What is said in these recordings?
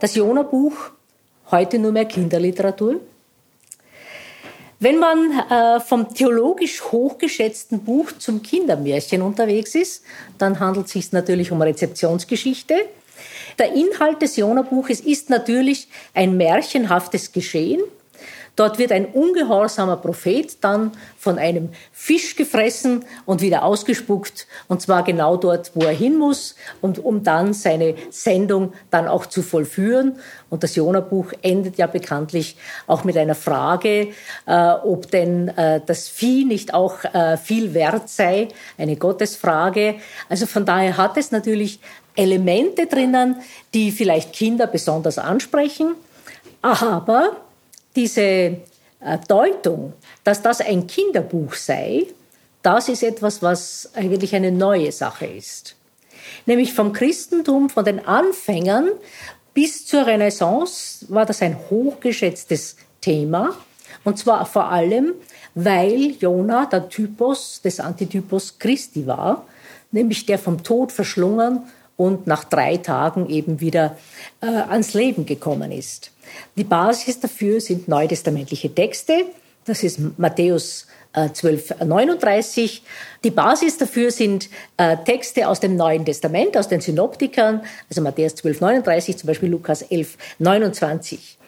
das Jona-Buch heute nur mehr Kinderliteratur. Wenn man äh, vom theologisch hochgeschätzten Buch zum Kindermärchen unterwegs ist, dann handelt es sich natürlich um Rezeptionsgeschichte. Der Inhalt des Jona-Buches ist natürlich ein märchenhaftes Geschehen, Dort wird ein ungehorsamer Prophet dann von einem Fisch gefressen und wieder ausgespuckt, und zwar genau dort, wo er hin muss, und um dann seine Sendung dann auch zu vollführen. Und das Jona-Buch endet ja bekanntlich auch mit einer Frage, äh, ob denn äh, das Vieh nicht auch äh, viel wert sei, eine Gottesfrage. Also von daher hat es natürlich Elemente drinnen, die vielleicht Kinder besonders ansprechen, aber diese äh, Deutung, dass das ein Kinderbuch sei, das ist etwas, was eigentlich eine neue Sache ist. Nämlich vom Christentum, von den Anfängern bis zur Renaissance war das ein hochgeschätztes Thema. Und zwar vor allem, weil Jona der Typus des Antitypus Christi war, nämlich der vom Tod verschlungen und nach drei Tagen eben wieder äh, ans Leben gekommen ist. Die Basis dafür sind neutestamentliche Texte. Das ist Matthäus 1239. Äh, Die Basis dafür sind äh, Texte aus dem Neuen Testament, aus den Synoptikern, also Matthäus 1239, zum Beispiel Lukas 11, 29.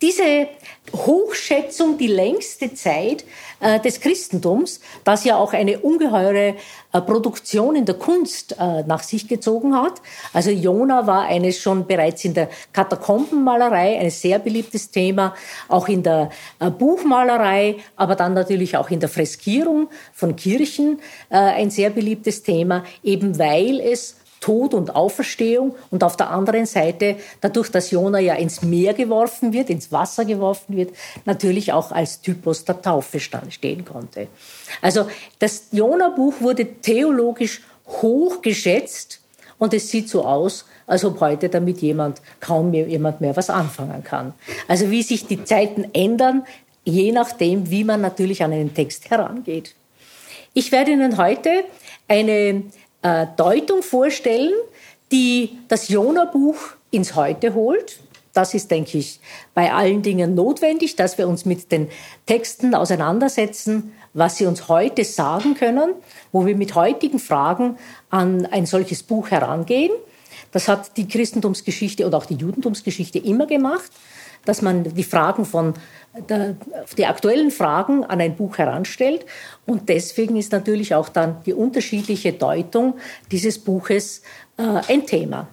Diese Hochschätzung die längste Zeit äh, des Christentums, das ja auch eine ungeheure äh, Produktion in der Kunst äh, nach sich gezogen hat. Also Jona war eines schon bereits in der Katakombenmalerei ein sehr beliebtes Thema, auch in der äh, Buchmalerei, aber dann natürlich auch in der Freskierung von Kirchen äh, ein sehr beliebtes Thema, eben weil es Tod und Auferstehung und auf der anderen Seite, dadurch, dass Jona ja ins Meer geworfen wird, ins Wasser geworfen wird, natürlich auch als Typus der Taufe stehen konnte. Also das Jona-Buch wurde theologisch hochgeschätzt und es sieht so aus, als ob heute damit jemand, kaum mehr, jemand mehr was anfangen kann. Also wie sich die Zeiten ändern, je nachdem, wie man natürlich an einen Text herangeht. Ich werde Ihnen heute eine äh, Deutung vorstellen, die das Jona-Buch ins Heute holt. Das ist, denke ich, bei allen Dingen notwendig, dass wir uns mit den Texten auseinandersetzen, was sie uns heute sagen können, wo wir mit heutigen Fragen an ein solches Buch herangehen. Das hat die Christentumsgeschichte und auch die Judentumsgeschichte immer gemacht, dass man die Fragen von die aktuellen Fragen an ein Buch heranstellt. Und deswegen ist natürlich auch dann die unterschiedliche Deutung dieses Buches äh, ein Thema.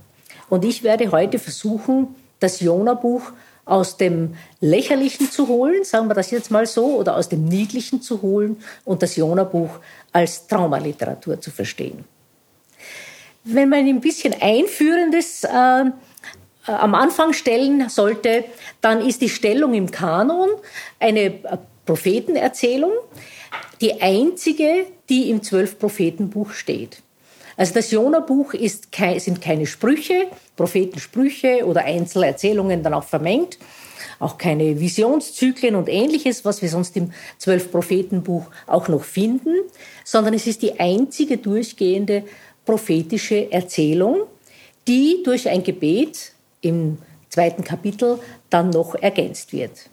Und ich werde heute versuchen, das Jona-Buch aus dem Lächerlichen zu holen, sagen wir das jetzt mal so, oder aus dem Niedlichen zu holen und das Jona-Buch als Traumaliteratur zu verstehen. Wenn man ein bisschen Einführendes äh, äh, am Anfang stellen sollte, dann ist die Stellung im Kanon eine äh, Prophetenerzählung, die einzige, die im Zwölf-Prophetenbuch steht. Also das Jona-Buch sind keine Sprüche, Prophetensprüche oder Einzelerzählungen dann auch vermengt, auch keine Visionszyklen und ähnliches, was wir sonst im Zwölf-Prophetenbuch auch noch finden, sondern es ist die einzige durchgehende prophetische Erzählung, die durch ein Gebet im zweiten Kapitel dann noch ergänzt wird.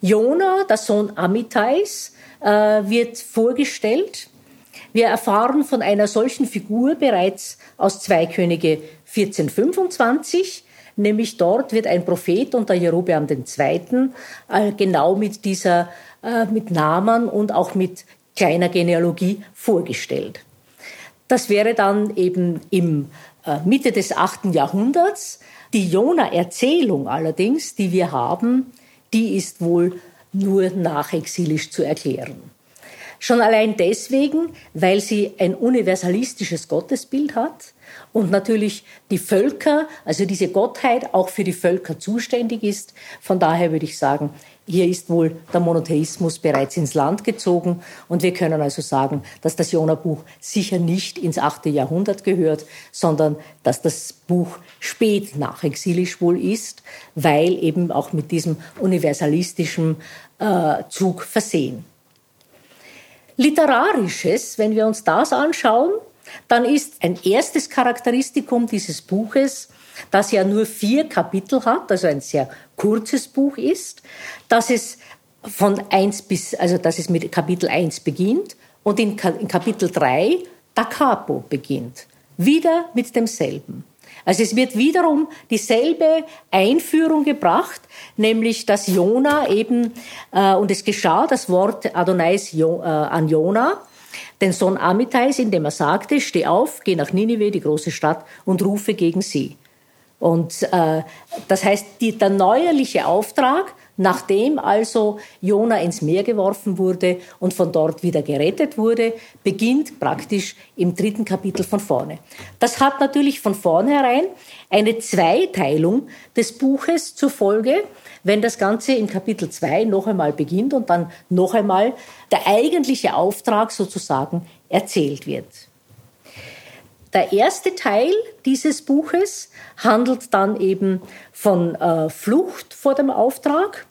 Jona, der Sohn Amitais, äh, wird vorgestellt. Wir erfahren von einer solchen Figur bereits aus 2 Könige 1425, nämlich dort wird ein Prophet unter Jerobeam II. Äh, genau mit dieser, äh, mit Namen und auch mit kleiner Genealogie vorgestellt. Das wäre dann eben im Mitte des 8. Jahrhunderts. Die Jona-Erzählung allerdings, die wir haben, die ist wohl nur nachexilisch zu erklären. Schon allein deswegen, weil sie ein universalistisches Gottesbild hat und natürlich die Völker, also diese Gottheit auch für die Völker zuständig ist. Von daher würde ich sagen, hier ist wohl der Monotheismus bereits ins Land gezogen und wir können also sagen, dass das Jona-Buch sicher nicht ins achte Jahrhundert gehört, sondern dass das Buch spät nachexilisch wohl ist, weil eben auch mit diesem universalistischen äh, Zug versehen. Literarisches, wenn wir uns das anschauen, dann ist ein erstes Charakteristikum dieses Buches, das ja nur vier Kapitel hat, also ein sehr kurzes Buch ist, dass es von eins bis, also dass es mit Kapitel 1 beginnt und in, in Kapitel 3 da capo beginnt. Wieder mit demselben. Also es wird wiederum dieselbe Einführung gebracht, nämlich dass Jona eben, äh, und es geschah das Wort Adonais jo, äh, an Jona, den Sohn Amitais, indem er sagte, steh auf, geh nach Ninive, die große Stadt, und rufe gegen sie. Und äh, das heißt, die, der neuerliche Auftrag, nachdem also Jona ins Meer geworfen wurde und von dort wieder gerettet wurde, beginnt praktisch im dritten Kapitel von vorne. Das hat natürlich von vornherein eine Zweiteilung des Buches zur Folge, wenn das Ganze im Kapitel 2 noch einmal beginnt und dann noch einmal der eigentliche Auftrag sozusagen erzählt wird. Der erste Teil dieses Buches handelt dann eben von äh, Flucht vor dem Auftrag.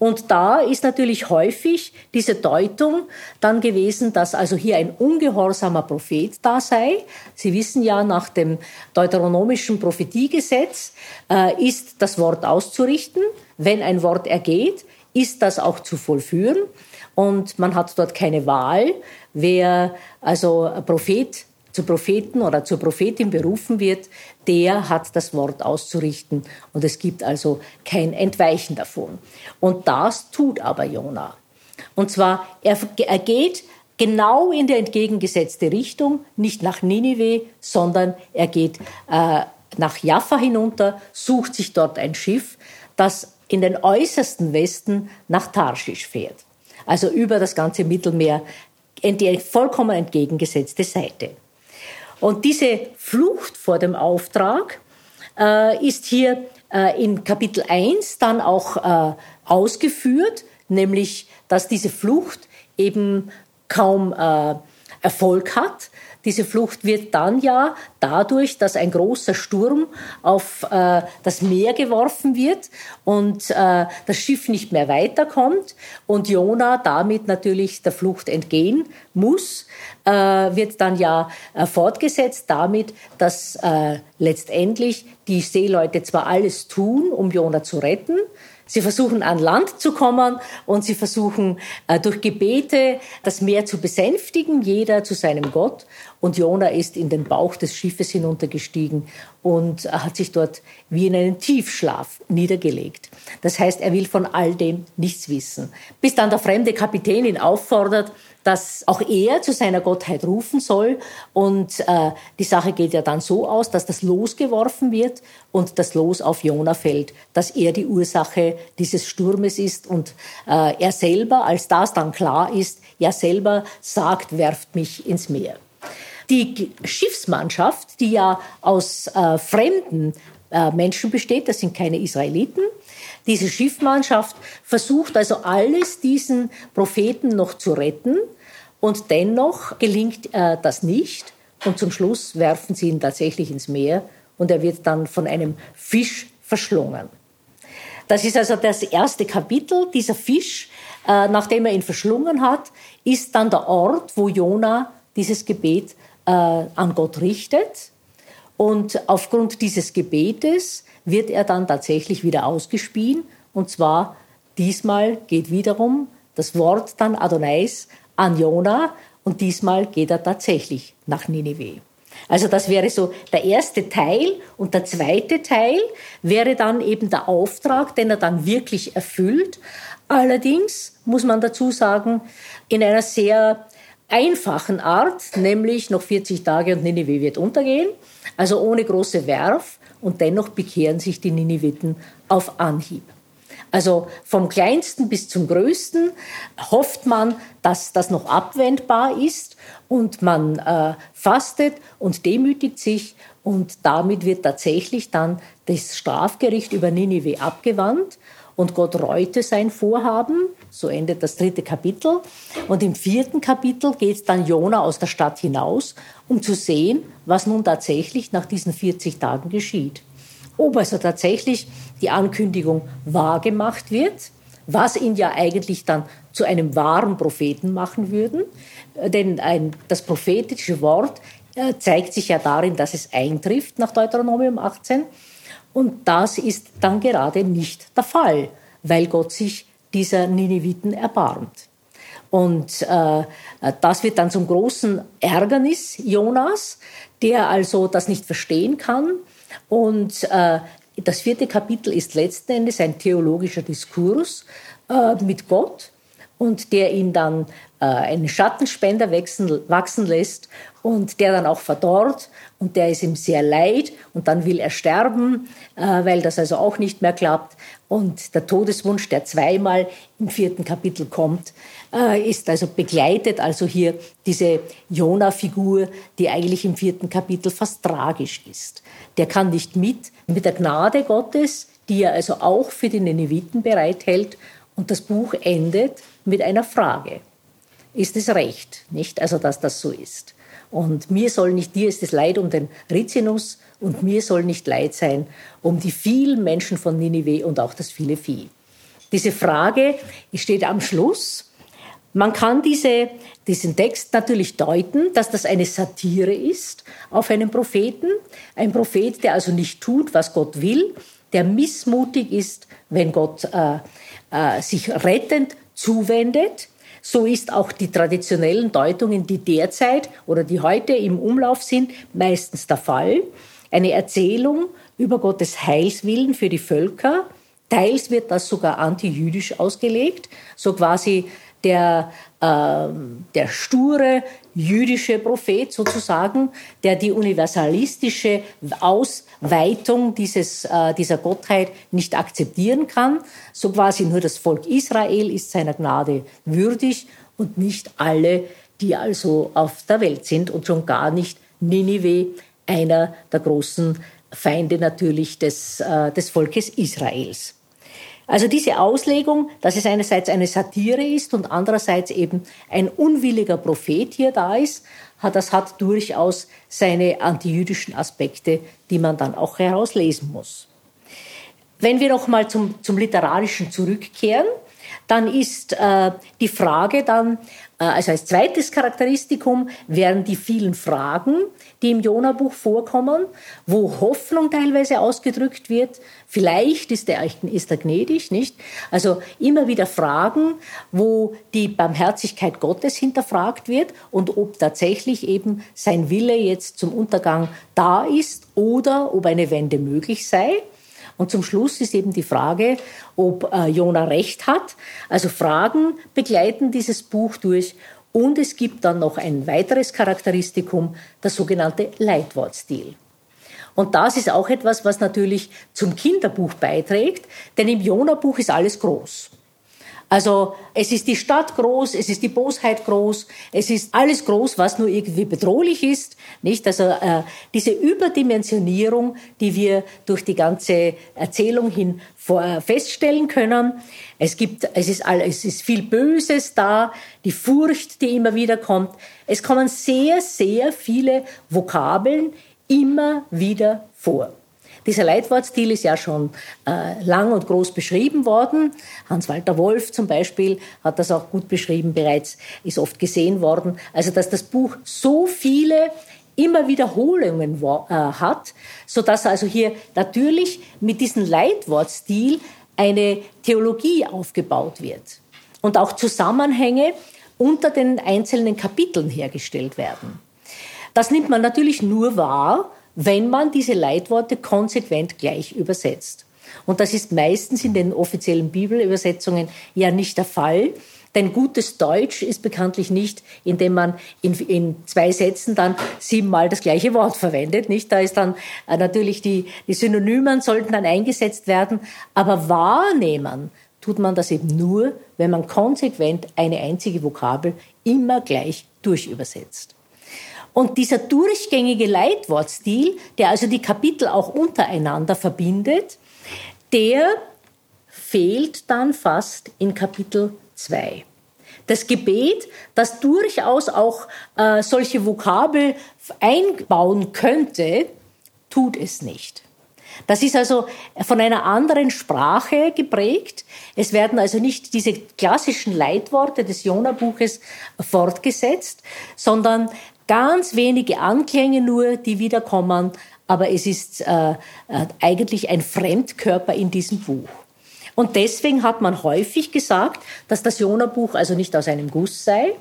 Und da ist natürlich häufig diese Deutung dann gewesen, dass also hier ein ungehorsamer Prophet da sei. Sie wissen ja, nach dem deuteronomischen Prophetiegesetz äh, ist das Wort auszurichten. Wenn ein Wort ergeht, ist das auch zu vollführen. Und man hat dort keine Wahl, wer also Prophet zu Propheten oder zur Prophetin berufen wird, der hat das Wort auszurichten und es gibt also kein Entweichen davon. Und das tut aber Jona. Und zwar, er, er geht genau in die entgegengesetzte Richtung, nicht nach Ninive, sondern er geht äh, nach Jaffa hinunter, sucht sich dort ein Schiff, das in den äußersten Westen nach Tarschisch fährt. Also über das ganze Mittelmeer in die vollkommen entgegengesetzte Seite. Und diese Flucht vor dem Auftrag äh, ist hier äh, in Kapitel 1 dann auch äh, ausgeführt, nämlich dass diese Flucht eben kaum äh, Erfolg hat, diese Flucht wird dann ja dadurch, dass ein großer Sturm auf äh, das Meer geworfen wird und äh, das Schiff nicht mehr weiterkommt und Jona damit natürlich der Flucht entgehen muss, äh, wird dann ja äh, fortgesetzt damit, dass äh, letztendlich die Seeleute zwar alles tun, um Jona zu retten, Sie versuchen an Land zu kommen und sie versuchen äh, durch Gebete das Meer zu besänftigen, jeder zu seinem Gott. Und Jona ist in den Bauch des Schiffes hinuntergestiegen und hat sich dort wie in einen Tiefschlaf niedergelegt. Das heißt, er will von all dem nichts wissen. Bis dann der fremde Kapitän ihn auffordert, dass auch er zu seiner Gottheit rufen soll. Und äh, die Sache geht ja dann so aus, dass das Los geworfen wird und das Los auf Jona fällt, dass er die Ursache dieses Sturmes ist und äh, er selber, als das dann klar ist, er selber sagt, werft mich ins Meer. Die Schiffsmannschaft, die ja aus äh, fremden äh, Menschen besteht, das sind keine Israeliten, diese Schiffmannschaft versucht also alles diesen Propheten noch zu retten und dennoch gelingt äh, das nicht und zum Schluss werfen sie ihn tatsächlich ins Meer und er wird dann von einem Fisch verschlungen. Das ist also das erste Kapitel. Dieser Fisch, äh, nachdem er ihn verschlungen hat, ist dann der Ort, wo Jona dieses Gebet äh, an Gott richtet. Und aufgrund dieses Gebetes wird er dann tatsächlich wieder ausgespien. Und zwar diesmal geht wiederum das Wort dann Adonais an Jona und diesmal geht er tatsächlich nach Ninive. Also das wäre so der erste Teil und der zweite Teil wäre dann eben der Auftrag, den er dann wirklich erfüllt. Allerdings muss man dazu sagen, in einer sehr einfachen Art, nämlich noch 40 Tage und Ninive wird untergehen, also ohne große Werf. Und dennoch bekehren sich die Niniviten auf Anhieb. Also vom kleinsten bis zum größten hofft man, dass das noch abwendbar ist. Und man äh, fastet und demütigt sich. Und damit wird tatsächlich dann das Strafgericht über Ninive abgewandt und Gott reute sein Vorhaben. So endet das dritte Kapitel. Und im vierten Kapitel geht dann Jona aus der Stadt hinaus, um zu sehen, was nun tatsächlich nach diesen 40 Tagen geschieht. Ob also tatsächlich die Ankündigung wahrgemacht wird, was ihn ja eigentlich dann zu einem wahren Propheten machen würden. Denn ein, das prophetische Wort äh, zeigt sich ja darin, dass es eintrifft nach Deuteronomium 18. Und das ist dann gerade nicht der Fall, weil Gott sich dieser Nineviten erbarmt. Und äh, das wird dann zum großen Ärgernis Jonas, der also das nicht verstehen kann. Und äh, das vierte Kapitel ist letzten Endes ein theologischer Diskurs äh, mit Gott und der ihn dann einen Schattenspender wachsen, wachsen lässt und der dann auch verdorrt und der ist ihm sehr leid und dann will er sterben, äh, weil das also auch nicht mehr klappt. Und der Todeswunsch, der zweimal im vierten Kapitel kommt, äh, ist also begleitet, also hier diese Jona-Figur, die eigentlich im vierten Kapitel fast tragisch ist. Der kann nicht mit, mit der Gnade Gottes, die er also auch für die Neneviten bereithält. Und das Buch endet mit einer Frage. Ist es recht, nicht? Also, dass das so ist. Und mir soll nicht, dir ist es leid um den Rizinus und mir soll nicht leid sein um die vielen Menschen von Ninive und auch das viele Vieh. Diese Frage steht am Schluss. Man kann diese, diesen Text natürlich deuten, dass das eine Satire ist auf einen Propheten. Ein Prophet, der also nicht tut, was Gott will, der missmutig ist, wenn Gott äh, äh, sich rettend zuwendet. So ist auch die traditionellen Deutungen, die derzeit oder die heute im Umlauf sind, meistens der Fall. Eine Erzählung über Gottes Heilswillen für die Völker. Teils wird das sogar antijüdisch ausgelegt, so quasi der, äh, der sture jüdische Prophet sozusagen, der die universalistische Ausweitung dieses, äh, dieser Gottheit nicht akzeptieren kann. So quasi nur das Volk Israel ist seiner Gnade würdig und nicht alle, die also auf der Welt sind und schon gar nicht Ninive, einer der großen Feinde natürlich des, äh, des Volkes Israels. Also diese Auslegung, dass es einerseits eine Satire ist und andererseits eben ein unwilliger Prophet hier da ist, das hat durchaus seine antijüdischen Aspekte, die man dann auch herauslesen muss. Wenn wir noch mal zum, zum Literarischen zurückkehren, dann ist äh, die Frage dann, also als zweites Charakteristikum wären die vielen Fragen, die im Jona-Buch vorkommen, wo Hoffnung teilweise ausgedrückt wird. Vielleicht ist er, ist er gnädig, nicht? Also immer wieder Fragen, wo die Barmherzigkeit Gottes hinterfragt wird und ob tatsächlich eben sein Wille jetzt zum Untergang da ist oder ob eine Wende möglich sei. Und zum Schluss ist eben die Frage, ob äh, Jona recht hat. Also Fragen begleiten dieses Buch durch. Und es gibt dann noch ein weiteres Charakteristikum, das sogenannte Leitwortstil. Und das ist auch etwas, was natürlich zum Kinderbuch beiträgt, denn im Jona-Buch ist alles groß. Also es ist die Stadt groß, es ist die Bosheit groß, es ist alles groß, was nur irgendwie bedrohlich ist, nicht? Also äh, diese Überdimensionierung, die wir durch die ganze Erzählung hin vor, äh, feststellen können. Es gibt, es ist all, es ist viel Böses da, die Furcht, die immer wieder kommt. Es kommen sehr, sehr viele Vokabeln immer wieder vor. Dieser Leitwortstil ist ja schon äh, lang und groß beschrieben worden. Hans-Walter Wolf zum Beispiel hat das auch gut beschrieben, bereits ist oft gesehen worden. Also, dass das Buch so viele immer Wiederholungen äh, hat, so dass also hier natürlich mit diesem Leitwortstil eine Theologie aufgebaut wird und auch Zusammenhänge unter den einzelnen Kapiteln hergestellt werden. Das nimmt man natürlich nur wahr, wenn man diese Leitworte konsequent gleich übersetzt. Und das ist meistens in den offiziellen Bibelübersetzungen ja nicht der Fall. Denn gutes Deutsch ist bekanntlich nicht, indem man in, in, zwei Sätzen dann siebenmal das gleiche Wort verwendet. Nicht? Da ist dann äh, natürlich die, die Synonymen sollten dann eingesetzt werden. Aber wahrnehmen tut man das eben nur, wenn man konsequent eine einzige Vokabel immer gleich durchübersetzt. Und dieser durchgängige Leitwortstil, der also die Kapitel auch untereinander verbindet, der fehlt dann fast in Kapitel 2. Das Gebet, das durchaus auch äh, solche Vokabel einbauen könnte, tut es nicht. Das ist also von einer anderen Sprache geprägt. Es werden also nicht diese klassischen Leitworte des Jona-Buches fortgesetzt, sondern ganz wenige Anklänge nur, die wiederkommen, aber es ist äh, äh, eigentlich ein Fremdkörper in diesem Buch. Und deswegen hat man häufig gesagt, dass das Jona-Buch also nicht aus einem Guss sei,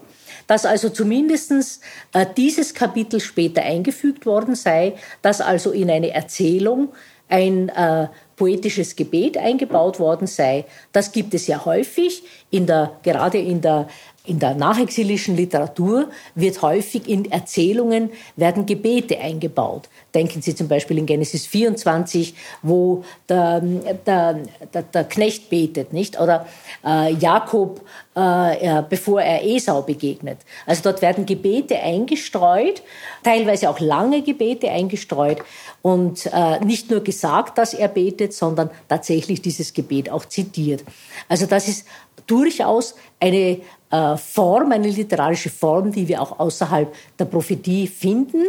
dass also zumindest äh, dieses Kapitel später eingefügt worden sei, dass also in eine Erzählung ein äh, poetisches Gebet eingebaut worden sei. Das gibt es ja häufig, in der, gerade in der in der nachexilischen Literatur wird häufig in Erzählungen werden Gebete eingebaut. Denken Sie zum Beispiel in Genesis 24, wo der, der, der, der Knecht betet, nicht? Oder äh, Jakob, äh, bevor er Esau begegnet. Also dort werden Gebete eingestreut, teilweise auch lange Gebete eingestreut und äh, nicht nur gesagt, dass er betet, sondern tatsächlich dieses Gebet auch zitiert. Also das ist durchaus eine äh, Form, eine literarische Form, die wir auch außerhalb der Prophetie finden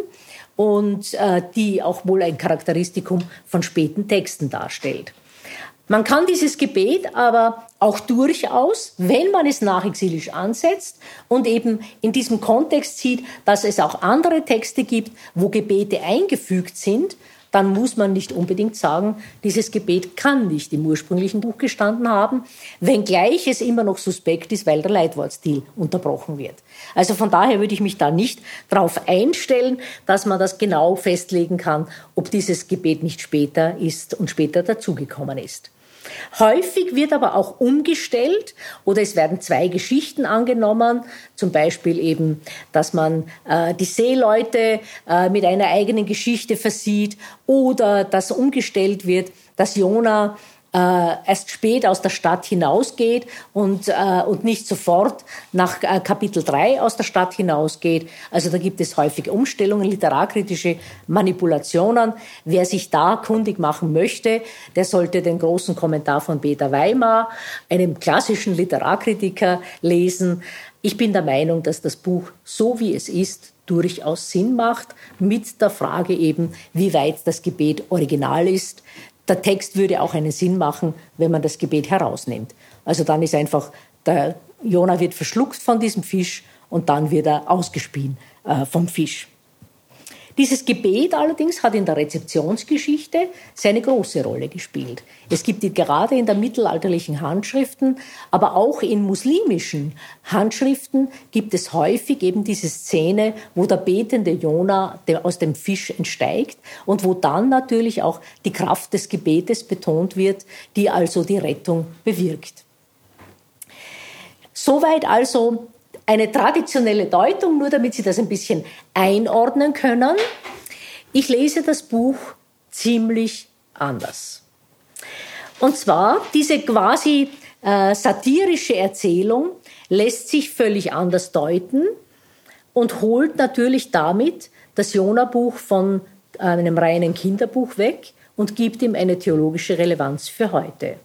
und äh, die auch wohl ein Charakteristikum von späten Texten darstellt. Man kann dieses Gebet aber auch durchaus, wenn man es nachexilisch ansetzt und eben in diesem Kontext sieht, dass es auch andere Texte gibt, wo Gebete eingefügt sind, dann muss man nicht unbedingt sagen, dieses Gebet kann nicht im ursprünglichen Buch gestanden haben, wenngleich es immer noch suspekt ist, weil der Leitwortstil unterbrochen wird. Also von daher würde ich mich da nicht darauf einstellen, dass man das genau festlegen kann, ob dieses Gebet nicht später ist und später dazugekommen ist. Häufig wird aber auch umgestellt oder es werden zwei Geschichten angenommen, zum Beispiel eben, dass man äh, die Seeleute äh, mit einer eigenen Geschichte versieht oder dass umgestellt wird, dass Jona äh, erst spät aus der Stadt hinausgeht und, äh, und nicht sofort nach äh, Kapitel 3 aus der Stadt hinausgeht. Also da gibt es häufige Umstellungen, literarkritische Manipulationen. Wer sich da kundig machen möchte, der sollte den großen Kommentar von Peter Weimar, einem klassischen Literarkritiker, lesen. Ich bin der Meinung, dass das Buch so wie es ist durchaus Sinn macht, mit der Frage eben, wie weit das Gebet original ist, der Text würde auch einen Sinn machen, wenn man das Gebet herausnimmt. Also dann ist einfach, der Jona wird verschluckt von diesem Fisch und dann wird er ausgespien äh, vom Fisch. Dieses Gebet allerdings hat in der Rezeptionsgeschichte seine große Rolle gespielt. Es gibt gerade in der mittelalterlichen Handschriften, aber auch in muslimischen Handschriften gibt es häufig eben diese Szene, wo der betende Jona aus dem Fisch entsteigt und wo dann natürlich auch die Kraft des Gebetes betont wird, die also die Rettung bewirkt. Soweit also eine traditionelle Deutung, nur damit Sie das ein bisschen einordnen können. Ich lese das Buch ziemlich anders. Und zwar diese quasi äh, satirische Erzählung lässt sich völlig anders deuten und holt natürlich damit das Jona-Buch von einem reinen Kinderbuch weg und gibt ihm eine theologische Relevanz für heute.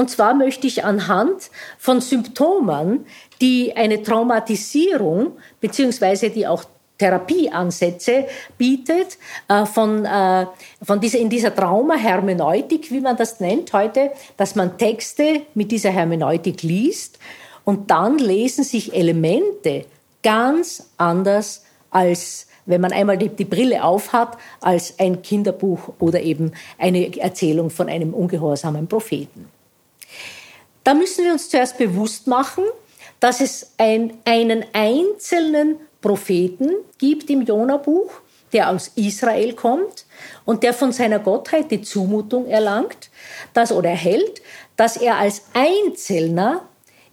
Und zwar möchte ich anhand von Symptomen, die eine Traumatisierung beziehungsweise die auch Therapieansätze bietet, äh, von, äh, von dieser, in dieser Traumahermeneutik, wie man das nennt heute, dass man Texte mit dieser Hermeneutik liest und dann lesen sich Elemente ganz anders als wenn man einmal die, die Brille aufhat, als ein Kinderbuch oder eben eine Erzählung von einem ungehorsamen Propheten. Da müssen wir uns zuerst bewusst machen, dass es ein, einen einzelnen Propheten gibt im Jona-Buch, der aus Israel kommt und der von seiner Gottheit die Zumutung erlangt, dass oder erhält, dass er als Einzelner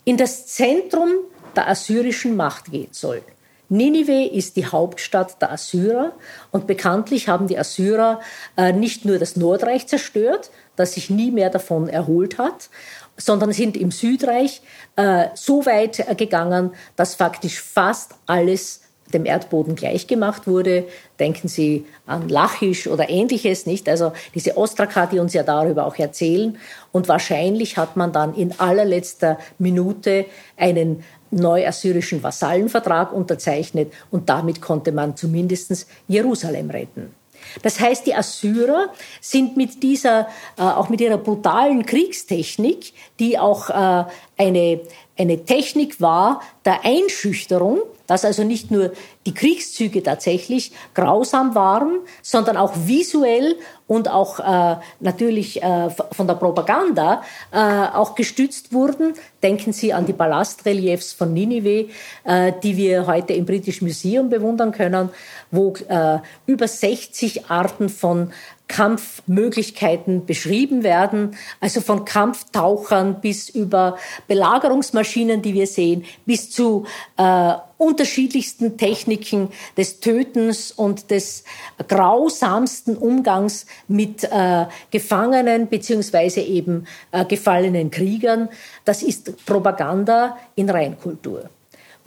in das Zentrum der assyrischen Macht gehen soll. Ninive ist die Hauptstadt der Assyrer und bekanntlich haben die Assyrer äh, nicht nur das Nordreich zerstört, das sich nie mehr davon erholt hat, sondern sind im Südreich äh, so weit gegangen, dass faktisch fast alles dem Erdboden gleichgemacht wurde. Denken Sie an Lachisch oder ähnliches, nicht? Also diese Ostraka, die uns ja darüber auch erzählen. Und wahrscheinlich hat man dann in allerletzter Minute einen neuassyrischen Vasallenvertrag unterzeichnet und damit konnte man zumindest Jerusalem retten. Das heißt, die Assyrer sind mit dieser, äh, auch mit ihrer brutalen Kriegstechnik, die auch äh, eine, eine Technik war der Einschüchterung, dass also nicht nur die Kriegszüge tatsächlich grausam waren, sondern auch visuell und auch äh, natürlich äh, von der Propaganda äh, auch gestützt wurden. Denken Sie an die Ballastreliefs von Ninive, äh, die wir heute im Britischen Museum bewundern können, wo äh, über 60 Arten von Kampfmöglichkeiten beschrieben werden, also von Kampftauchern bis über Belagerungsmaschinen, die wir sehen, bis zu äh, unterschiedlichsten Techniken des Tötens und des grausamsten Umgangs mit äh, Gefangenen beziehungsweise eben äh, gefallenen Kriegern. Das ist Propaganda in Reinkultur.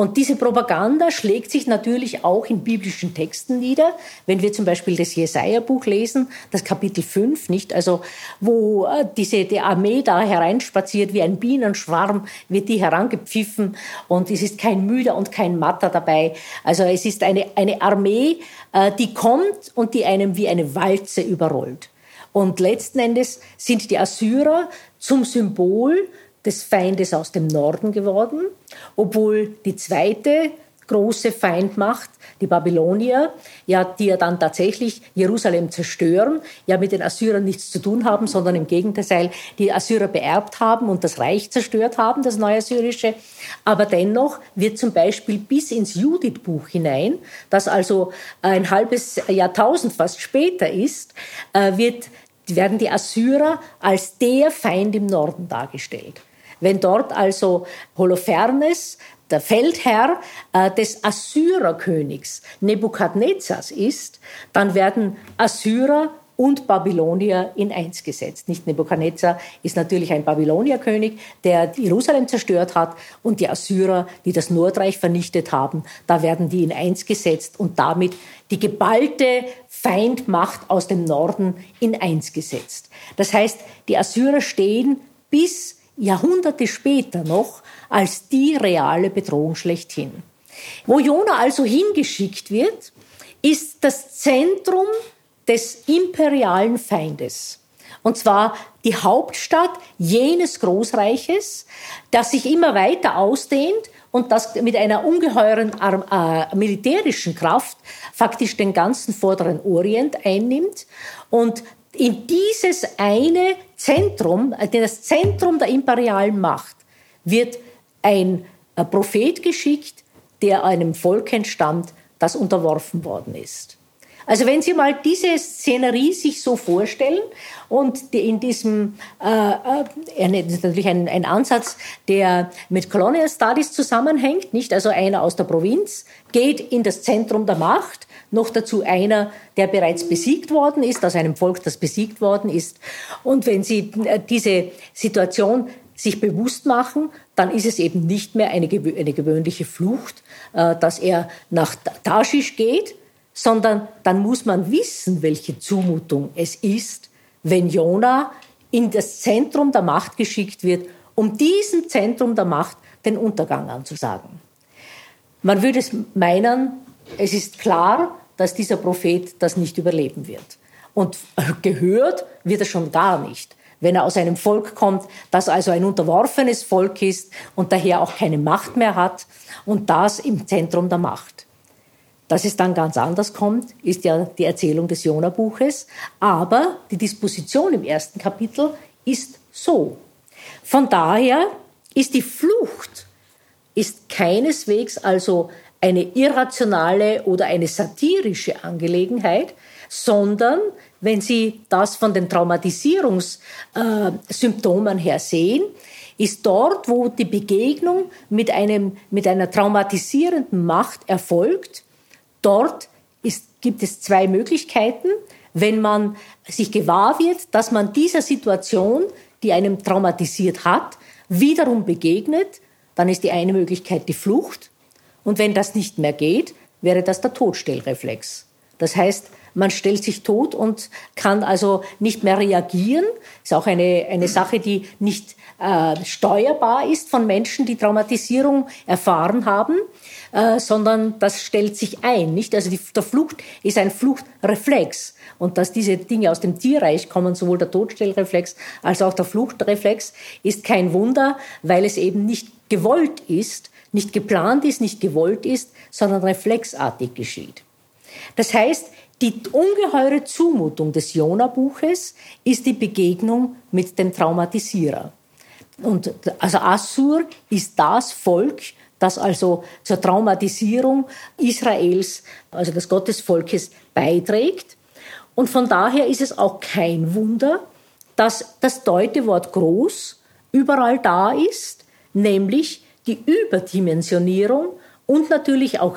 Und diese Propaganda schlägt sich natürlich auch in biblischen Texten nieder. Wenn wir zum Beispiel das Jesaja-Buch lesen, das Kapitel 5, nicht? Also, wo äh, diese, die Armee da hereinspaziert, wie ein Bienenschwarm, wird die herangepfiffen und es ist kein Müder und kein Matter dabei. Also, es ist eine, eine Armee, äh, die kommt und die einem wie eine Walze überrollt. Und letzten Endes sind die Assyrer zum Symbol des Feindes aus dem Norden geworden, obwohl die zweite große Feindmacht, die Babylonier, ja, die ja dann tatsächlich Jerusalem zerstören, ja mit den Assyrern nichts zu tun haben, sondern im Gegenteil die Assyrer beerbt haben und das Reich zerstört haben, das Neuassyrische. Aber dennoch wird zum Beispiel bis ins Judith-Buch hinein, das also ein halbes Jahrtausend fast später ist, äh, wird, werden die Assyrer als der Feind im Norden dargestellt. Wenn dort also Holofernes, der Feldherr äh, des Assyrerkönigs Nebukadnezars ist, dann werden Assyrer und Babylonier in eins gesetzt. Nicht Nebukadnezar ist natürlich ein Babylonierkönig, der Jerusalem zerstört hat und die Assyrer, die das Nordreich vernichtet haben, da werden die in eins gesetzt und damit die geballte Feindmacht aus dem Norden in eins gesetzt. Das heißt, die Assyrer stehen bis Jahrhunderte später noch als die reale Bedrohung schlechthin. Wo Jona also hingeschickt wird, ist das Zentrum des imperialen Feindes. Und zwar die Hauptstadt jenes Großreiches, das sich immer weiter ausdehnt und das mit einer ungeheuren äh, militärischen Kraft faktisch den ganzen vorderen Orient einnimmt und in dieses eine Zentrum, äh, das Zentrum der imperialen Macht, wird ein äh, Prophet geschickt, der einem Volk entstammt, das unterworfen worden ist. Also wenn Sie mal diese Szenerie sich so vorstellen und in diesem, äh, äh, das ist natürlich ein, ein Ansatz, der mit Colonial Studies zusammenhängt, nicht? Also einer aus der Provinz geht in das Zentrum der Macht, noch dazu einer, der bereits besiegt worden ist, aus einem Volk, das besiegt worden ist. Und wenn Sie äh, diese Situation sich bewusst machen, dann ist es eben nicht mehr eine, eine gewöhnliche Flucht, äh, dass er nach Tarschisch geht, sondern dann muss man wissen, welche Zumutung es ist, wenn Jona in das Zentrum der Macht geschickt wird, um diesem Zentrum der Macht den Untergang anzusagen. Man würde es meinen, es ist klar, dass dieser Prophet das nicht überleben wird. Und gehört wird er schon gar nicht, wenn er aus einem Volk kommt, das also ein unterworfenes Volk ist und daher auch keine Macht mehr hat und das im Zentrum der Macht. Dass es dann ganz anders kommt, ist ja die Erzählung des Jona-Buches, aber die Disposition im ersten Kapitel ist so. Von daher ist die Flucht ist keineswegs also eine irrationale oder eine satirische Angelegenheit, sondern wenn Sie das von den Traumatisierungssymptomen her sehen, ist dort, wo die Begegnung mit, einem, mit einer traumatisierenden Macht erfolgt, dort ist, gibt es zwei Möglichkeiten. Wenn man sich gewahr wird, dass man dieser Situation, die einem traumatisiert hat, wiederum begegnet, dann ist die eine Möglichkeit die Flucht und wenn das nicht mehr geht, wäre das der Todstellreflex. Das heißt, man stellt sich tot und kann also nicht mehr reagieren. Ist auch eine, eine Sache, die nicht äh, steuerbar ist von Menschen, die Traumatisierung erfahren haben, äh, sondern das stellt sich ein. Nicht? Also die, der Flucht ist ein Fluchtreflex. Und dass diese Dinge aus dem Tierreich kommen, sowohl der Todstellreflex als auch der Fluchtreflex, ist kein Wunder, weil es eben nicht gewollt ist, nicht geplant ist, nicht gewollt ist, sondern reflexartig geschieht. Das heißt, die ungeheure Zumutung des Jona-Buches ist die Begegnung mit dem Traumatisierer. Und also Assur ist das Volk, das also zur Traumatisierung Israels, also des Gottesvolkes, beiträgt. Und von daher ist es auch kein Wunder, dass das Deutewort groß überall da ist, nämlich die Überdimensionierung und natürlich auch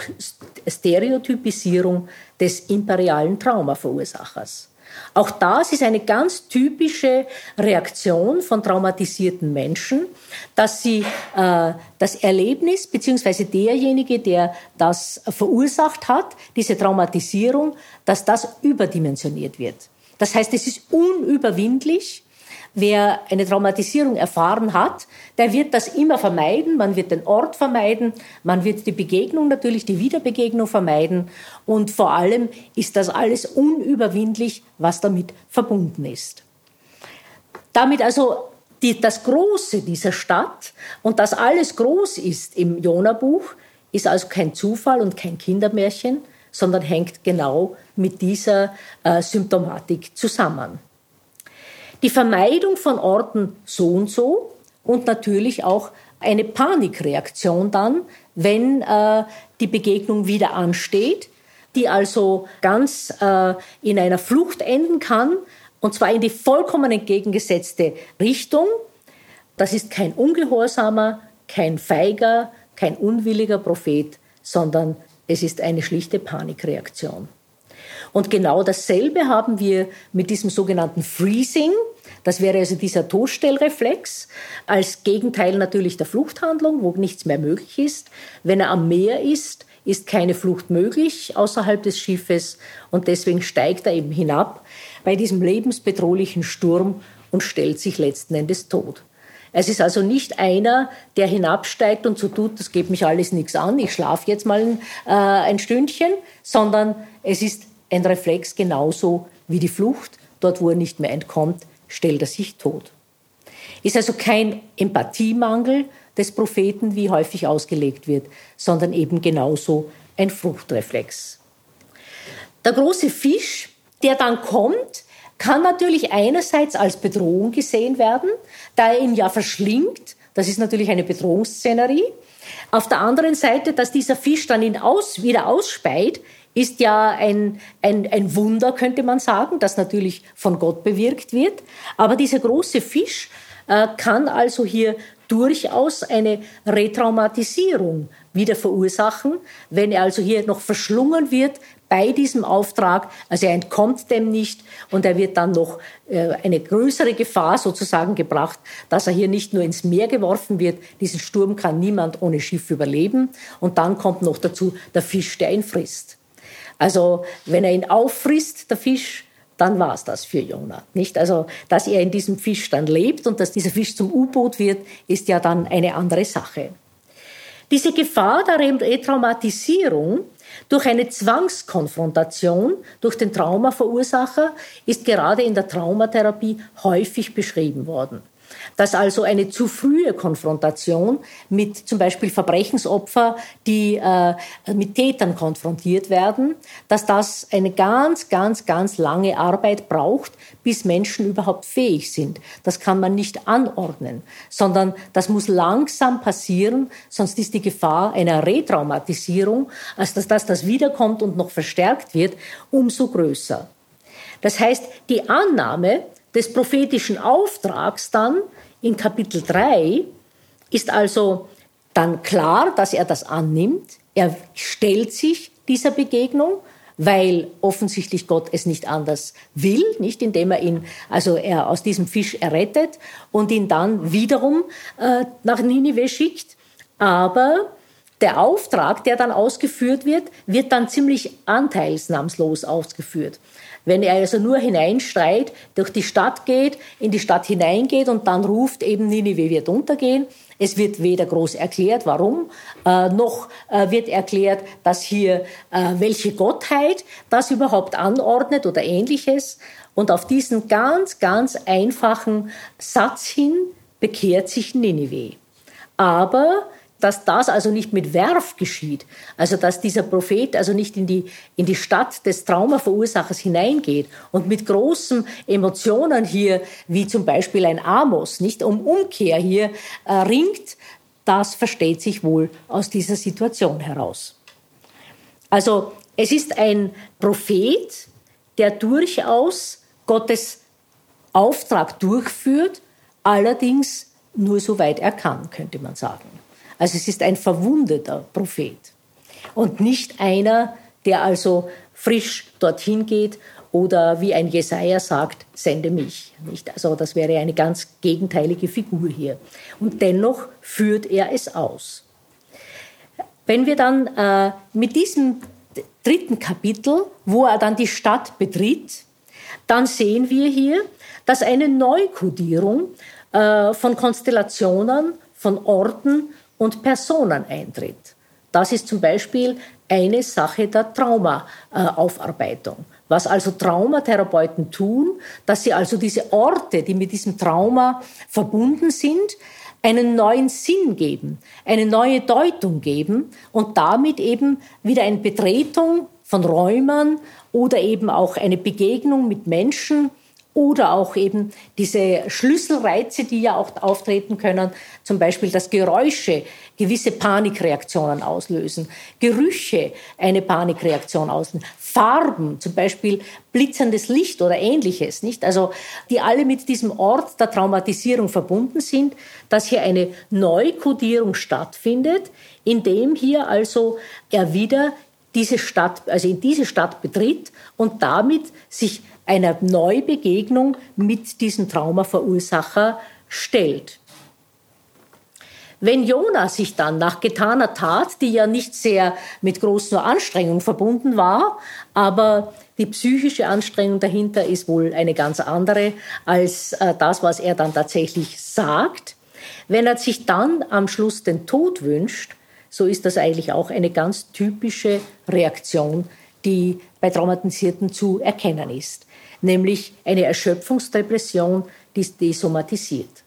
Stereotypisierung des imperialen Traumaverursachers. Auch das ist eine ganz typische Reaktion von traumatisierten Menschen, dass sie äh, das Erlebnis beziehungsweise derjenige, der das verursacht hat, diese Traumatisierung, dass das überdimensioniert wird. Das heißt, es ist unüberwindlich Wer eine Traumatisierung erfahren hat, der wird das immer vermeiden. Man wird den Ort vermeiden, man wird die Begegnung natürlich, die Wiederbegegnung vermeiden. Und vor allem ist das alles unüberwindlich, was damit verbunden ist. Damit also die, das Große dieser Stadt und dass alles groß ist im Jona-Buch, ist also kein Zufall und kein Kindermärchen, sondern hängt genau mit dieser äh, Symptomatik zusammen die Vermeidung von Orten so und so und natürlich auch eine Panikreaktion dann, wenn äh, die Begegnung wieder ansteht, die also ganz äh, in einer Flucht enden kann, und zwar in die vollkommen entgegengesetzte Richtung. Das ist kein ungehorsamer, kein feiger, kein unwilliger Prophet, sondern es ist eine schlichte Panikreaktion. Und genau dasselbe haben wir mit diesem sogenannten Freezing, das wäre also dieser Todstellreflex als Gegenteil natürlich der Fluchthandlung, wo nichts mehr möglich ist. Wenn er am Meer ist, ist keine Flucht möglich außerhalb des Schiffes und deswegen steigt er eben hinab bei diesem lebensbedrohlichen Sturm und stellt sich letzten Endes tot. Es ist also nicht einer, der hinabsteigt und so tut, das geht mich alles nichts an, ich schlafe jetzt mal ein, äh, ein Stündchen, sondern es ist ein Reflex genauso wie die Flucht, dort wo er nicht mehr entkommt, stellt er sich tot. Ist also kein Empathiemangel des Propheten, wie häufig ausgelegt wird, sondern eben genauso ein Fruchtreflex. Der große Fisch, der dann kommt, kann natürlich einerseits als Bedrohung gesehen werden, da er ihn ja verschlingt. Das ist natürlich eine Bedrohungsszenerie. Auf der anderen Seite, dass dieser Fisch dann ihn aus, wieder ausspeit, ist ja ein, ein, ein Wunder, könnte man sagen, das natürlich von Gott bewirkt wird. Aber dieser große Fisch äh, kann also hier durchaus eine Retraumatisierung wieder verursachen, wenn er also hier noch verschlungen wird bei diesem Auftrag. Also er entkommt dem nicht und er wird dann noch äh, eine größere Gefahr sozusagen gebracht, dass er hier nicht nur ins Meer geworfen wird. Diesen Sturm kann niemand ohne Schiff überleben. Und dann kommt noch dazu der Fisch, der ihn frisst. Also wenn er ihn auffrisst, der Fisch, dann war es das für Jona. Nicht? Also, dass er in diesem Fisch dann lebt und dass dieser Fisch zum U-Boot wird, ist ja dann eine andere Sache. Diese Gefahr der Retraumatisierung durch eine Zwangskonfrontation durch den Traumaverursacher ist gerade in der Traumatherapie häufig beschrieben worden dass also eine zu frühe Konfrontation mit zum Beispiel Verbrechensopfer, die äh, mit Tätern konfrontiert werden, dass das eine ganz, ganz, ganz lange Arbeit braucht, bis Menschen überhaupt fähig sind. Das kann man nicht anordnen, sondern das muss langsam passieren, sonst ist die Gefahr einer Retraumatisierung, als dass das, das wiederkommt und noch verstärkt wird, umso größer. Das heißt, die Annahme, des prophetischen Auftrags dann in Kapitel 3 ist also dann klar, dass er das annimmt. Er stellt sich dieser Begegnung, weil offensichtlich Gott es nicht anders will, nicht indem er ihn, also er aus diesem Fisch errettet und ihn dann wiederum äh, nach Ninive schickt. Aber der Auftrag, der dann ausgeführt wird, wird dann ziemlich anteilsnahmslos ausgeführt. Wenn er also nur hineinstreit, durch die Stadt geht, in die Stadt hineingeht und dann ruft eben Ninive wird untergehen, es wird weder groß erklärt, warum, äh, noch äh, wird erklärt, dass hier äh, welche Gottheit das überhaupt anordnet oder ähnliches. Und auf diesen ganz, ganz einfachen Satz hin bekehrt sich Ninive. Aber dass das also nicht mit Werf geschieht, also dass dieser Prophet also nicht in die, in die Stadt des Traumaverursachers hineingeht und mit großen Emotionen hier, wie zum Beispiel ein Amos, nicht um Umkehr hier äh, ringt, das versteht sich wohl aus dieser Situation heraus. Also es ist ein Prophet, der durchaus Gottes Auftrag durchführt, allerdings nur so weit er kann, könnte man sagen. Also es ist ein verwundeter Prophet und nicht einer, der also frisch dorthin geht oder wie ein Jesaja sagt, sende mich. Nicht? Also das wäre eine ganz gegenteilige Figur hier. Und dennoch führt er es aus. Wenn wir dann äh, mit diesem dritten Kapitel, wo er dann die Stadt betritt, dann sehen wir hier, dass eine Neukodierung äh, von Konstellationen, von Orten und Personen eintritt. Das ist zum Beispiel eine Sache der Traumaaufarbeitung. Was also Traumatherapeuten tun, dass sie also diese Orte, die mit diesem Trauma verbunden sind, einen neuen Sinn geben, eine neue Deutung geben und damit eben wieder eine Betretung von Räumern oder eben auch eine Begegnung mit Menschen oder auch eben diese Schlüsselreize, die ja auch auftreten können, zum Beispiel, dass Geräusche gewisse Panikreaktionen auslösen, Gerüche eine Panikreaktion auslösen, Farben, zum Beispiel blitzendes Licht oder ähnliches, nicht? Also, die alle mit diesem Ort der Traumatisierung verbunden sind, dass hier eine Neukodierung stattfindet, indem hier also er wieder diese Stadt, also in diese Stadt betritt und damit sich einer Neubegegnung mit diesem Traumaverursacher stellt. Wenn Jona sich dann nach getaner Tat, die ja nicht sehr mit großen Anstrengungen verbunden war, aber die psychische Anstrengung dahinter ist wohl eine ganz andere als äh, das, was er dann tatsächlich sagt. Wenn er sich dann am Schluss den Tod wünscht, so ist das eigentlich auch eine ganz typische Reaktion, die bei Traumatisierten zu erkennen ist nämlich eine Erschöpfungsdepression, die desomatisiert.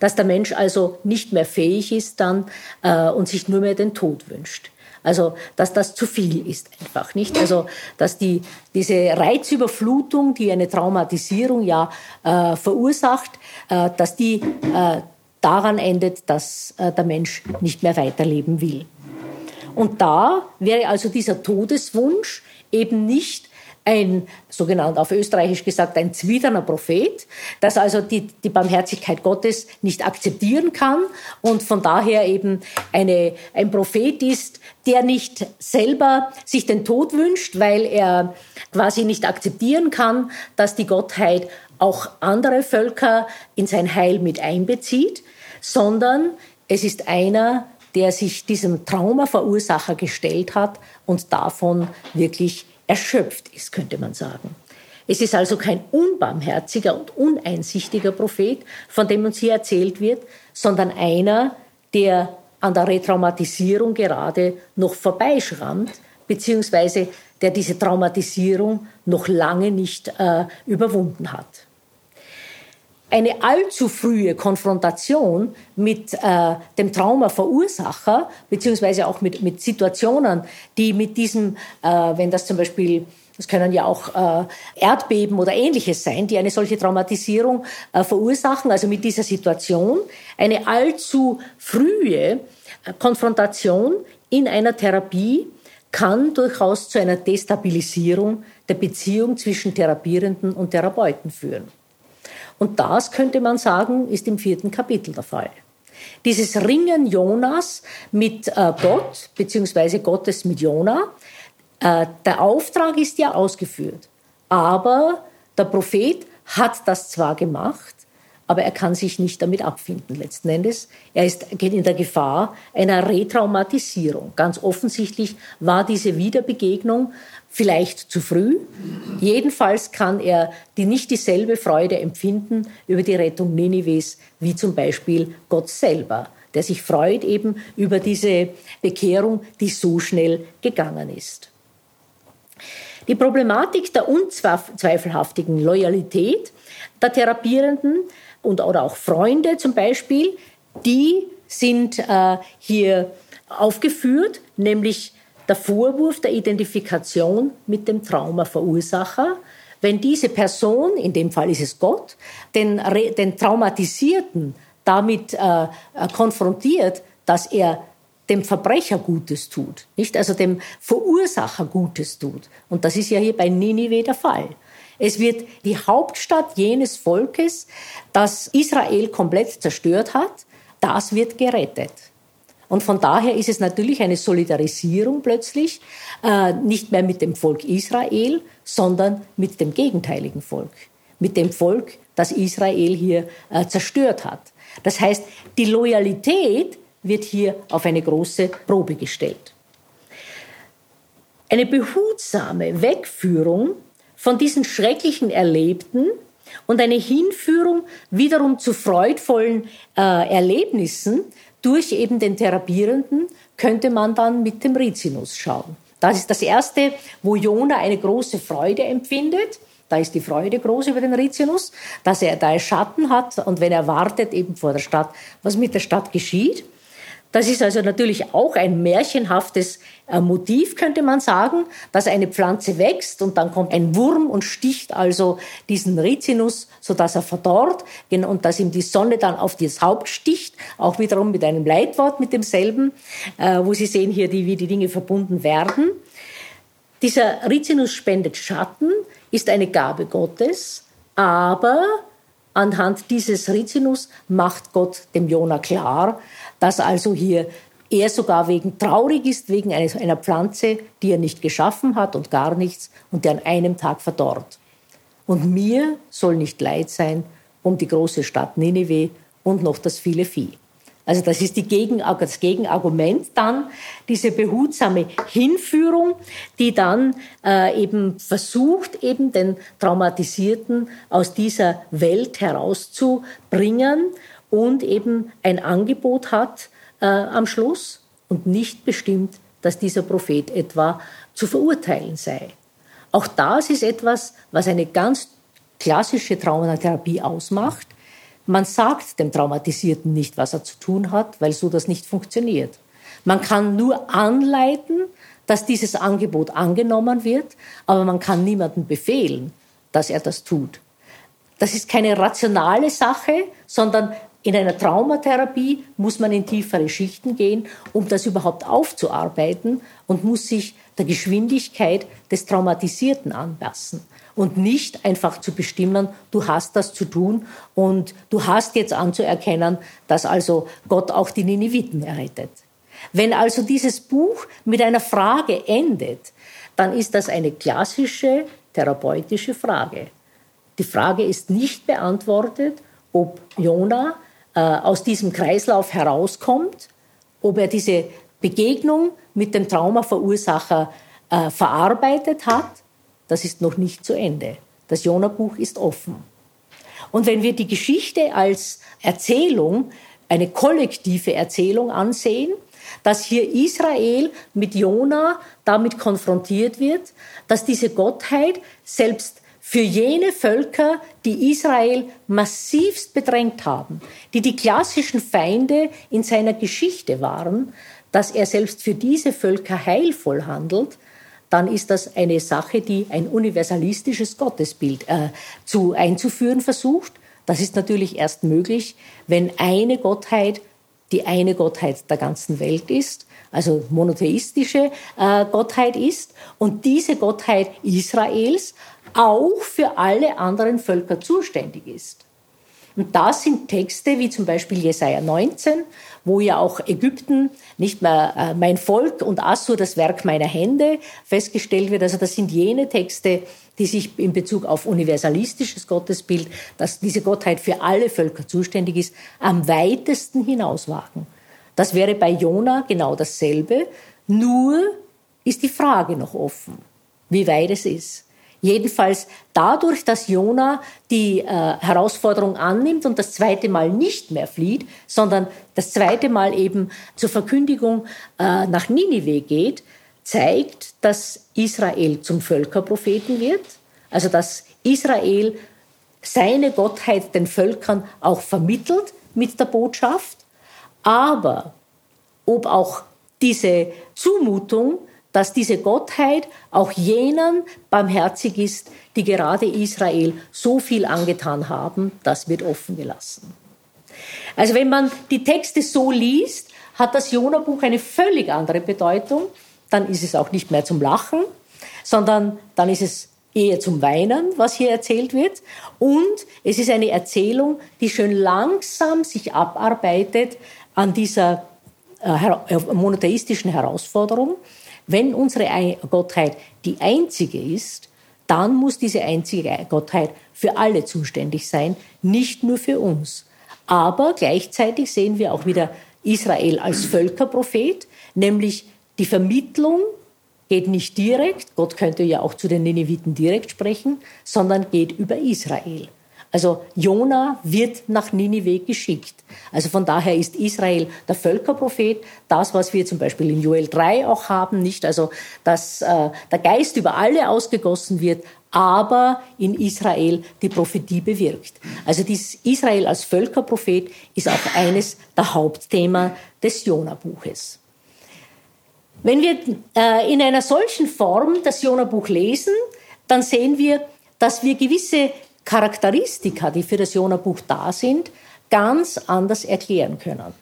Dass der Mensch also nicht mehr fähig ist dann äh, und sich nur mehr den Tod wünscht. Also, dass das zu viel ist einfach, nicht? Also, dass die, diese Reizüberflutung, die eine Traumatisierung ja äh, verursacht, äh, dass die äh, daran endet, dass äh, der Mensch nicht mehr weiterleben will. Und da wäre also dieser Todeswunsch eben nicht ein sogenannt auf Österreichisch gesagt ein zwiderner Prophet, das also die, die Barmherzigkeit Gottes nicht akzeptieren kann und von daher eben eine, ein Prophet ist, der nicht selber sich den Tod wünscht, weil er quasi nicht akzeptieren kann, dass die Gottheit auch andere Völker in sein Heil mit einbezieht, sondern es ist einer, der sich diesem Traumaverursacher gestellt hat und davon wirklich erschöpft ist, könnte man sagen. Es ist also kein unbarmherziger und uneinsichtiger Prophet, von dem uns hier erzählt wird, sondern einer, der an der Retraumatisierung gerade noch vorbeischrammt, beziehungsweise der diese Traumatisierung noch lange nicht äh, überwunden hat. Eine allzu frühe Konfrontation mit äh, dem Traumaverursacher, beziehungsweise auch mit, mit Situationen, die mit diesem, äh, wenn das zum Beispiel das können ja auch äh, Erdbeben oder ähnliches sein, die eine solche Traumatisierung äh, verursachen. Also mit dieser Situation eine allzu frühe äh, Konfrontation in einer Therapie kann durchaus zu einer Destabilisierung der Beziehung zwischen Therapierenden und Therapeuten führen. Und das könnte man sagen, ist im vierten Kapitel der Fall. Dieses Ringen Jonas mit äh, Gott, beziehungsweise Gottes mit Jona, äh, der Auftrag ist ja ausgeführt. Aber der Prophet hat das zwar gemacht, aber er kann sich nicht damit abfinden letzten Endes. Er ist, geht in der Gefahr einer Retraumatisierung. Ganz offensichtlich war diese Wiederbegegnung vielleicht zu früh. Jedenfalls kann er die nicht dieselbe Freude empfinden über die Rettung Ninives wie zum Beispiel Gott selber, der sich freut eben über diese Bekehrung, die so schnell gegangen ist. Die Problematik der unzweifelhaftigen Loyalität der Therapierenden und oder auch Freunde zum Beispiel, die sind äh, hier aufgeführt, nämlich der Vorwurf der Identifikation mit dem Traumaverursacher. Wenn diese Person, in dem Fall ist es Gott, den, den Traumatisierten damit äh, äh, konfrontiert, dass er dem Verbrecher Gutes tut, nicht? Also dem Verursacher Gutes tut. Und das ist ja hier bei Ninive der Fall. Es wird die Hauptstadt jenes Volkes, das Israel komplett zerstört hat, das wird gerettet. Und von daher ist es natürlich eine Solidarisierung plötzlich, äh, nicht mehr mit dem Volk Israel, sondern mit dem gegenteiligen Volk, mit dem Volk, das Israel hier äh, zerstört hat. Das heißt, die Loyalität wird hier auf eine große Probe gestellt. Eine behutsame Wegführung von diesen schrecklichen Erlebten und eine Hinführung wiederum zu freudvollen äh, Erlebnissen durch eben den Therapierenden könnte man dann mit dem Rizinus schauen. Das ist das Erste, wo Jona eine große Freude empfindet. Da ist die Freude groß über den Rizinus, dass er da Schatten hat und wenn er wartet eben vor der Stadt, was mit der Stadt geschieht. Das ist also natürlich auch ein märchenhaftes äh, Motiv, könnte man sagen, dass eine Pflanze wächst und dann kommt ein Wurm und sticht also diesen Rizinus, sodass er verdorrt und dass ihm die Sonne dann auf das Haupt sticht, auch wiederum mit einem Leitwort, mit demselben, äh, wo Sie sehen hier, wie die Dinge verbunden werden. Dieser Rizinus spendet Schatten, ist eine Gabe Gottes, aber anhand dieses Rizinus macht Gott dem Jona klar, dass also hier er sogar wegen traurig ist, wegen einer Pflanze, die er nicht geschaffen hat und gar nichts und der an einem Tag verdorrt. Und mir soll nicht leid sein um die große Stadt Nineveh und noch das viele Vieh. Also das ist die Gegen, das Gegenargument dann, diese behutsame Hinführung, die dann äh, eben versucht, eben den Traumatisierten aus dieser Welt herauszubringen und eben ein Angebot hat äh, am Schluss und nicht bestimmt, dass dieser Prophet etwa zu verurteilen sei. Auch das ist etwas, was eine ganz klassische Traumatherapie ausmacht. Man sagt dem Traumatisierten nicht, was er zu tun hat, weil so das nicht funktioniert. Man kann nur anleiten, dass dieses Angebot angenommen wird, aber man kann niemandem befehlen, dass er das tut. Das ist keine rationale Sache, sondern in einer Traumatherapie muss man in tiefere Schichten gehen, um das überhaupt aufzuarbeiten und muss sich der Geschwindigkeit des Traumatisierten anpassen und nicht einfach zu bestimmen, du hast das zu tun und du hast jetzt anzuerkennen, dass also Gott auch die Nineviten errettet. Wenn also dieses Buch mit einer Frage endet, dann ist das eine klassische therapeutische Frage. Die Frage ist nicht beantwortet, ob Jona äh, aus diesem Kreislauf herauskommt, ob er diese Begegnung mit dem Traumaverursacher äh, verarbeitet hat, das ist noch nicht zu Ende. Das Jona-Buch ist offen. Und wenn wir die Geschichte als Erzählung, eine kollektive Erzählung ansehen, dass hier Israel mit Jona damit konfrontiert wird, dass diese Gottheit selbst für jene Völker, die Israel massivst bedrängt haben, die die klassischen Feinde in seiner Geschichte waren, dass er selbst für diese Völker heilvoll handelt, dann ist das eine Sache, die ein universalistisches Gottesbild äh, zu, einzuführen versucht. Das ist natürlich erst möglich, wenn eine Gottheit die eine Gottheit der ganzen Welt ist, also monotheistische äh, Gottheit ist und diese Gottheit Israels auch für alle anderen Völker zuständig ist. Und das sind Texte wie zum Beispiel Jesaja 19, wo ja auch Ägypten nicht mehr äh, mein Volk und Assur das Werk meiner Hände festgestellt wird. Also das sind jene Texte, die sich in Bezug auf universalistisches Gottesbild, dass diese Gottheit für alle Völker zuständig ist, am weitesten hinauswagen. Das wäre bei Jona genau dasselbe, nur ist die Frage noch offen, wie weit es ist. Jedenfalls dadurch, dass Jona die äh, Herausforderung annimmt und das zweite Mal nicht mehr flieht, sondern das zweite Mal eben zur Verkündigung äh, nach Ninive geht, zeigt, dass Israel zum Völkerpropheten wird, also dass Israel seine Gottheit den Völkern auch vermittelt mit der Botschaft, aber ob auch diese Zumutung dass diese Gottheit auch jenen barmherzig ist, die gerade Israel so viel angetan haben, das wird offen gelassen. Also wenn man die Texte so liest, hat das Jona-Buch eine völlig andere Bedeutung. Dann ist es auch nicht mehr zum Lachen, sondern dann ist es eher zum Weinen, was hier erzählt wird. Und es ist eine Erzählung, die schön langsam sich abarbeitet an dieser äh, monotheistischen Herausforderung. Wenn unsere Gottheit die einzige ist, dann muss diese einzige Gottheit für alle zuständig sein, nicht nur für uns. Aber gleichzeitig sehen wir auch wieder Israel als Völkerprophet, nämlich die Vermittlung geht nicht direkt, Gott könnte ja auch zu den Nineviten direkt sprechen, sondern geht über Israel. Also Jona wird nach Ninive geschickt. Also von daher ist Israel der Völkerprophet, das, was wir zum Beispiel in Joel 3 auch haben, nicht? Also, dass äh, der Geist über alle ausgegossen wird, aber in Israel die Prophetie bewirkt. Also dieses Israel als Völkerprophet ist auch eines der Hauptthemen des Jona-Buches. Wenn wir äh, in einer solchen Form das Jona-Buch lesen, dann sehen wir, dass wir gewisse Charakteristika, die für das Jona-Buch da sind, ganz anders erklären können.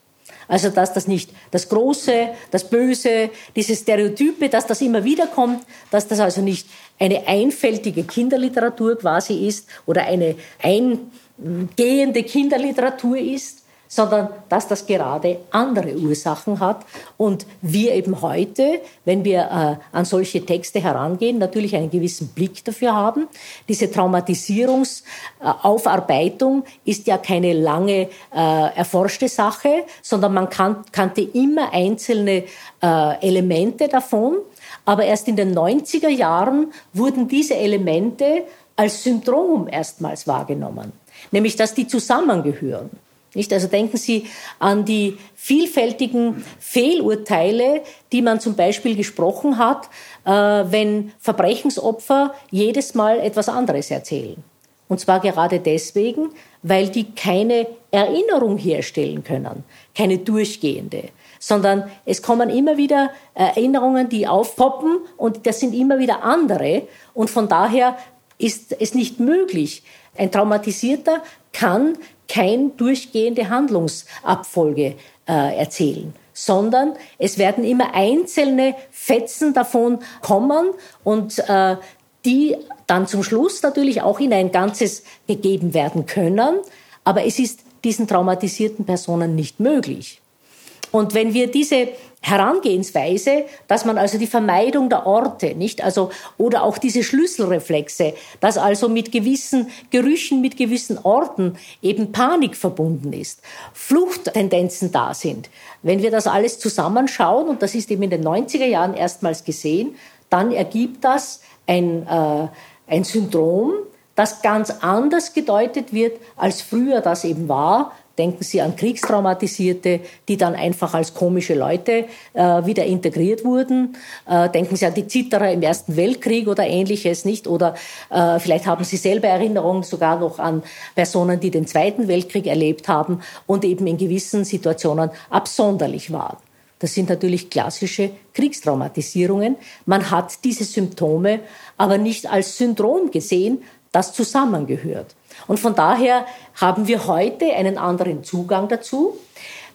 Also dass das nicht das Große, das Böse, diese Stereotype, dass das immer wieder kommt, dass das also nicht eine einfältige Kinderliteratur quasi ist oder eine eingehende Kinderliteratur ist, sondern dass das gerade andere Ursachen hat und wir eben heute, wenn wir äh, an solche Texte herangehen, natürlich einen gewissen Blick dafür haben. Diese Traumatisierungsaufarbeitung ist ja keine lange äh, erforschte Sache, sondern man kan kannte immer einzelne äh, Elemente davon. Aber erst in den 90er Jahren wurden diese Elemente als Syndrom erstmals wahrgenommen, nämlich dass die zusammengehören. Nicht? Also denken Sie an die vielfältigen Fehlurteile, die man zum Beispiel gesprochen hat, äh, wenn Verbrechensopfer jedes Mal etwas anderes erzählen. Und zwar gerade deswegen, weil die keine Erinnerung herstellen können, keine durchgehende, sondern es kommen immer wieder Erinnerungen, die aufpoppen und das sind immer wieder andere. Und von daher ist es nicht möglich. Ein Traumatisierter kann kein durchgehende Handlungsabfolge äh, erzählen, sondern es werden immer einzelne Fetzen davon kommen und äh, die dann zum Schluss natürlich auch in ein Ganzes gegeben werden können. Aber es ist diesen traumatisierten Personen nicht möglich. Und wenn wir diese Herangehensweise, dass man also die Vermeidung der Orte, nicht, also, oder auch diese Schlüsselreflexe, dass also mit gewissen Gerüchen, mit gewissen Orten eben Panik verbunden ist, Fluchttendenzen da sind. Wenn wir das alles zusammenschauen, und das ist eben in den 90er Jahren erstmals gesehen, dann ergibt das ein, äh, ein Syndrom, das ganz anders gedeutet wird, als früher das eben war, Denken Sie an Kriegstraumatisierte, die dann einfach als komische Leute äh, wieder integriert wurden. Äh, denken Sie an die Zitterer im Ersten Weltkrieg oder ähnliches, nicht? Oder äh, vielleicht haben Sie selber Erinnerungen sogar noch an Personen, die den Zweiten Weltkrieg erlebt haben und eben in gewissen Situationen absonderlich waren. Das sind natürlich klassische Kriegstraumatisierungen. Man hat diese Symptome aber nicht als Syndrom gesehen, das zusammengehört. Und von daher haben wir heute einen anderen Zugang dazu.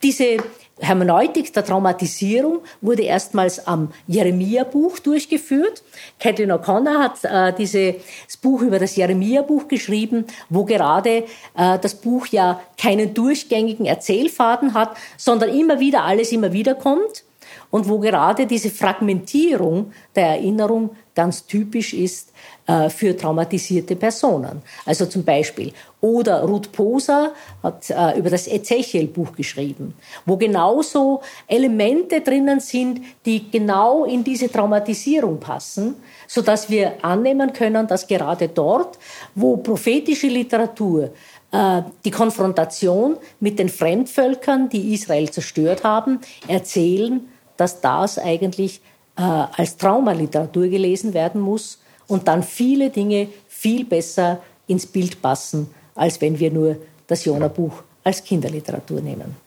Diese Hermeneutik der Traumatisierung wurde erstmals am Jeremia-Buch durchgeführt. Kathleen O'Connor hat äh, dieses Buch über das Jeremia-Buch geschrieben, wo gerade äh, das Buch ja keinen durchgängigen Erzählfaden hat, sondern immer wieder alles immer wieder kommt. und wo gerade diese Fragmentierung der Erinnerung ganz typisch ist äh, für traumatisierte Personen. Also zum Beispiel. Oder Ruth Poser hat äh, über das Ezechiel-Buch geschrieben, wo genauso Elemente drinnen sind, die genau in diese Traumatisierung passen, so dass wir annehmen können, dass gerade dort, wo prophetische Literatur äh, die Konfrontation mit den Fremdvölkern, die Israel zerstört haben, erzählen, dass das eigentlich äh, als Traumaliteratur gelesen werden muss und dann viele Dinge viel besser ins Bild passen, als wenn wir nur das Jona-Buch als Kinderliteratur nehmen.